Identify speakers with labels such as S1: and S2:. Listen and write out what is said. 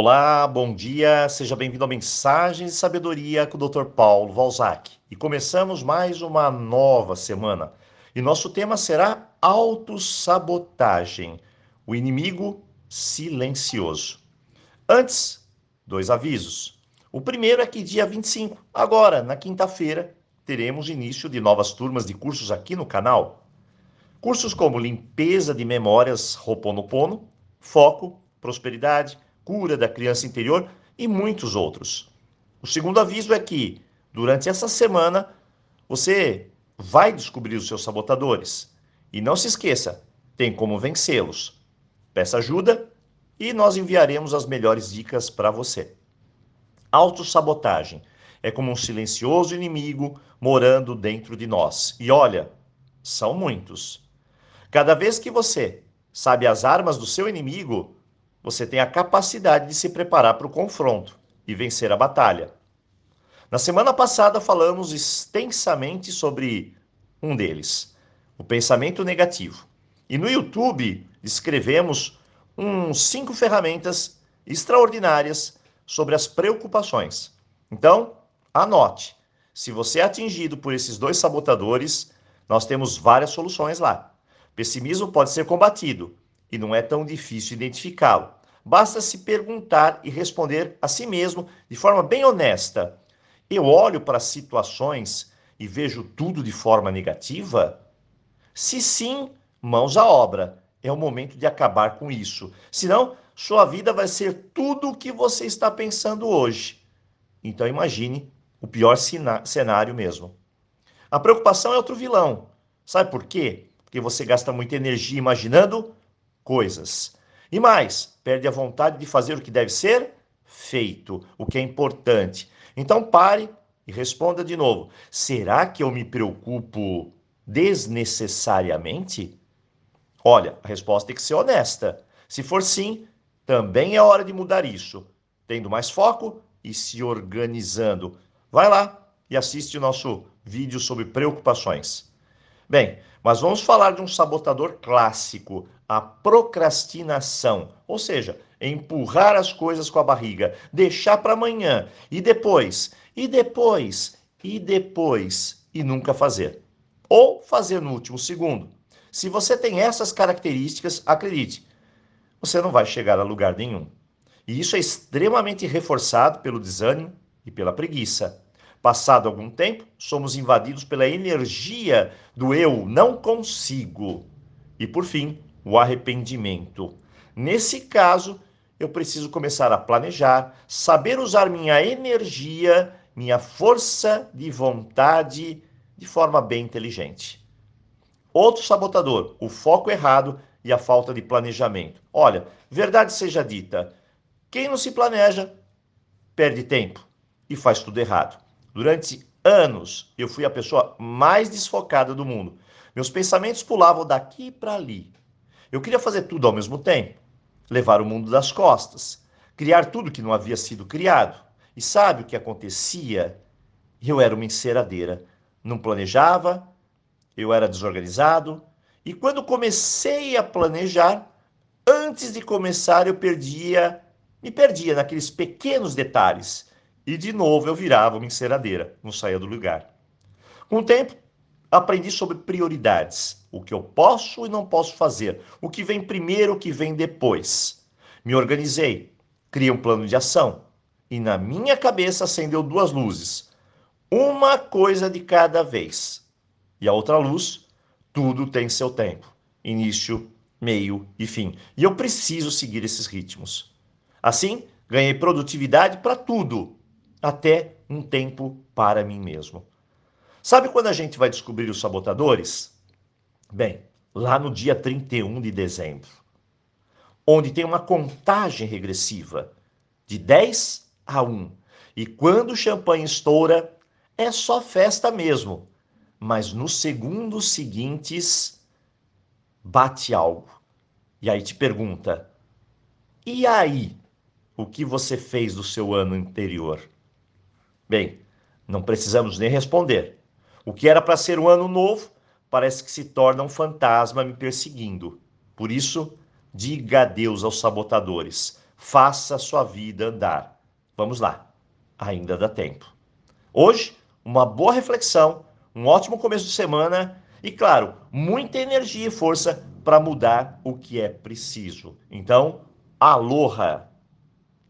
S1: Olá, bom dia, seja bem-vindo a Mensagens de Sabedoria com o Dr. Paulo Valzac. E começamos mais uma nova semana. E nosso tema será autossabotagem, o inimigo silencioso. Antes, dois avisos. O primeiro é que dia 25, agora, na quinta-feira, teremos início de novas turmas de cursos aqui no canal. Cursos como limpeza de memórias Roponopono, foco, prosperidade, cura da criança interior e muitos outros. O segundo aviso é que, durante essa semana, você vai descobrir os seus sabotadores. E não se esqueça, tem como vencê-los. Peça ajuda e nós enviaremos as melhores dicas para você. Autossabotagem é como um silencioso inimigo morando dentro de nós. E olha, são muitos. Cada vez que você sabe as armas do seu inimigo, você tem a capacidade de se preparar para o confronto e vencer a batalha. Na semana passada falamos extensamente sobre um deles, o pensamento negativo. E no YouTube descrevemos uns cinco ferramentas extraordinárias sobre as preocupações. Então, anote. Se você é atingido por esses dois sabotadores, nós temos várias soluções lá. Pessimismo pode ser combatido e não é tão difícil identificá-lo. Basta se perguntar e responder a si mesmo de forma bem honesta. Eu olho para situações e vejo tudo de forma negativa? Se sim, mãos à obra. É o momento de acabar com isso. Senão, sua vida vai ser tudo o que você está pensando hoje. Então imagine o pior cenário mesmo. A preocupação é outro vilão. Sabe por quê? Porque você gasta muita energia imaginando coisas. E mais, perde a vontade de fazer o que deve ser feito, o que é importante. Então pare e responda de novo: será que eu me preocupo desnecessariamente? Olha, a resposta tem que ser honesta. Se for sim, também é hora de mudar isso, tendo mais foco e se organizando. Vai lá e assiste o nosso vídeo sobre preocupações. Bem, mas vamos falar de um sabotador clássico, a procrastinação, ou seja, empurrar as coisas com a barriga, deixar para amanhã e depois, e depois, e depois, e nunca fazer. Ou fazer no último segundo. Se você tem essas características, acredite, você não vai chegar a lugar nenhum. E isso é extremamente reforçado pelo desânimo e pela preguiça. Passado algum tempo, somos invadidos pela energia do eu não consigo. E por fim, o arrependimento. Nesse caso, eu preciso começar a planejar, saber usar minha energia, minha força de vontade de forma bem inteligente. Outro sabotador, o foco errado e a falta de planejamento. Olha, verdade seja dita, quem não se planeja perde tempo e faz tudo errado. Durante anos, eu fui a pessoa mais desfocada do mundo. Meus pensamentos pulavam daqui para ali. Eu queria fazer tudo ao mesmo tempo, levar o mundo das costas, criar tudo que não havia sido criado. E sabe o que acontecia? Eu era uma enceradeira. Não planejava, eu era desorganizado. E quando comecei a planejar, antes de começar eu perdia, me perdia naqueles pequenos detalhes e de novo eu virava uma enceradeira, não saía do lugar. Com o tempo, aprendi sobre prioridades, o que eu posso e não posso fazer, o que vem primeiro, o que vem depois. Me organizei, criei um plano de ação e na minha cabeça acendeu duas luzes, uma coisa de cada vez. E a outra luz, tudo tem seu tempo, início, meio e fim. E eu preciso seguir esses ritmos. Assim, ganhei produtividade para tudo, até um tempo para mim mesmo. Sabe quando a gente vai descobrir os sabotadores? Bem, lá no dia 31 de dezembro, onde tem uma contagem regressiva de 10 a 1. E quando o champanhe estoura, é só festa mesmo. Mas nos segundos seguintes, bate algo. E aí te pergunta: e aí? O que você fez do seu ano anterior? Bem, não precisamos nem responder. O que era para ser um ano novo parece que se torna um fantasma me perseguindo. Por isso, diga adeus aos sabotadores. Faça a sua vida andar. Vamos lá, ainda dá tempo. Hoje, uma boa reflexão, um ótimo começo de semana e, claro, muita energia e força para mudar o que é preciso. Então, aloha!